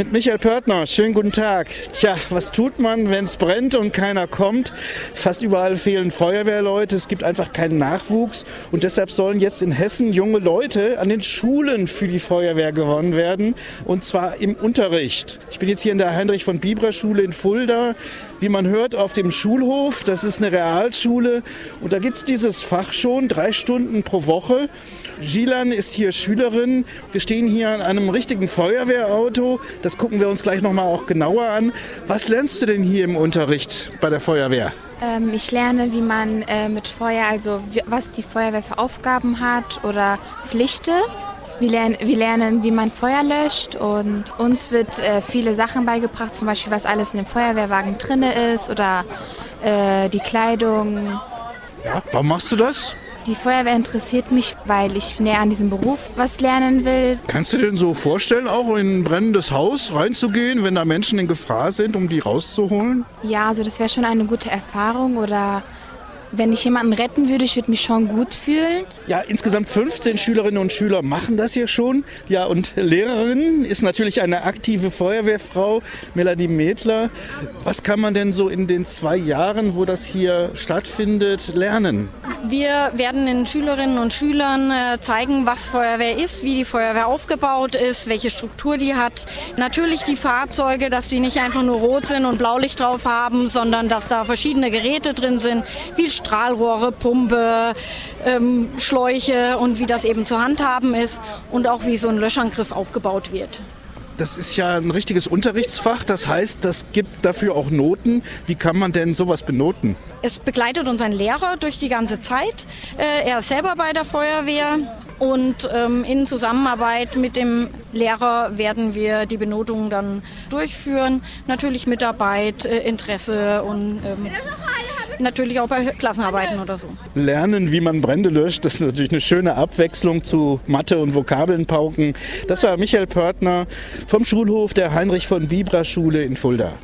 Mit Michael Pörtner, schönen guten Tag. Tja, was tut man, wenn es brennt und keiner kommt? Fast überall fehlen Feuerwehrleute, es gibt einfach keinen Nachwuchs und deshalb sollen jetzt in Hessen junge Leute an den Schulen für die Feuerwehr gewonnen werden und zwar im Unterricht. Ich bin jetzt hier in der Heinrich von Bibra Schule in Fulda, wie man hört, auf dem Schulhof. Das ist eine Realschule und da gibt's dieses Fach schon, drei Stunden pro Woche. Gilan ist hier Schülerin. Wir stehen hier an einem richtigen Feuerwehrauto. Das gucken wir uns gleich nochmal auch genauer an. Was lernst du denn hier im Unterricht bei der Feuerwehr? Ähm, ich lerne, wie man äh, mit Feuer, also wie, was die Feuerwehr für Aufgaben hat oder Pflichte. Wir lernen, wir lernen, wie man Feuer löscht und uns wird äh, viele Sachen beigebracht, zum Beispiel was alles in dem Feuerwehrwagen drin ist oder äh, die Kleidung. Ja, warum machst du das? Die Feuerwehr interessiert mich, weil ich näher an diesem Beruf was lernen will. Kannst du dir denn so vorstellen, auch in ein brennendes Haus reinzugehen, wenn da Menschen in Gefahr sind, um die rauszuholen? Ja, also das wäre schon eine gute Erfahrung oder wenn ich jemanden retten würde, ich würde mich schon gut fühlen. Ja, insgesamt 15 Schülerinnen und Schüler machen das hier schon. Ja, und Lehrerin ist natürlich eine aktive Feuerwehrfrau, Melanie Medler. Was kann man denn so in den zwei Jahren, wo das hier stattfindet, lernen? Wir werden den Schülerinnen und Schülern äh, zeigen, was Feuerwehr ist, wie die Feuerwehr aufgebaut ist, welche Struktur die hat. Natürlich die Fahrzeuge, dass die nicht einfach nur rot sind und Blaulicht drauf haben, sondern dass da verschiedene Geräte drin sind, wie Strahlrohre, Pumpe, ähm, Schläuche und wie das eben zu handhaben ist und auch wie so ein Löschangriff aufgebaut wird. Das ist ja ein richtiges Unterrichtsfach. Das heißt, das gibt dafür auch Noten. Wie kann man denn sowas benoten? Es begleitet uns ein Lehrer durch die ganze Zeit. Äh, er ist selber bei der Feuerwehr und ähm, in Zusammenarbeit mit dem Lehrer werden wir die Benotung dann durchführen. Natürlich Mitarbeit, äh, Interesse und ähm, natürlich auch bei Klassenarbeiten oder so. Lernen, wie man Brände löscht, das ist natürlich eine schöne Abwechslung zu Mathe und Vokabeln pauken. Das war Michael Pörtner vom Schulhof der Heinrich von Bibra Schule in Fulda.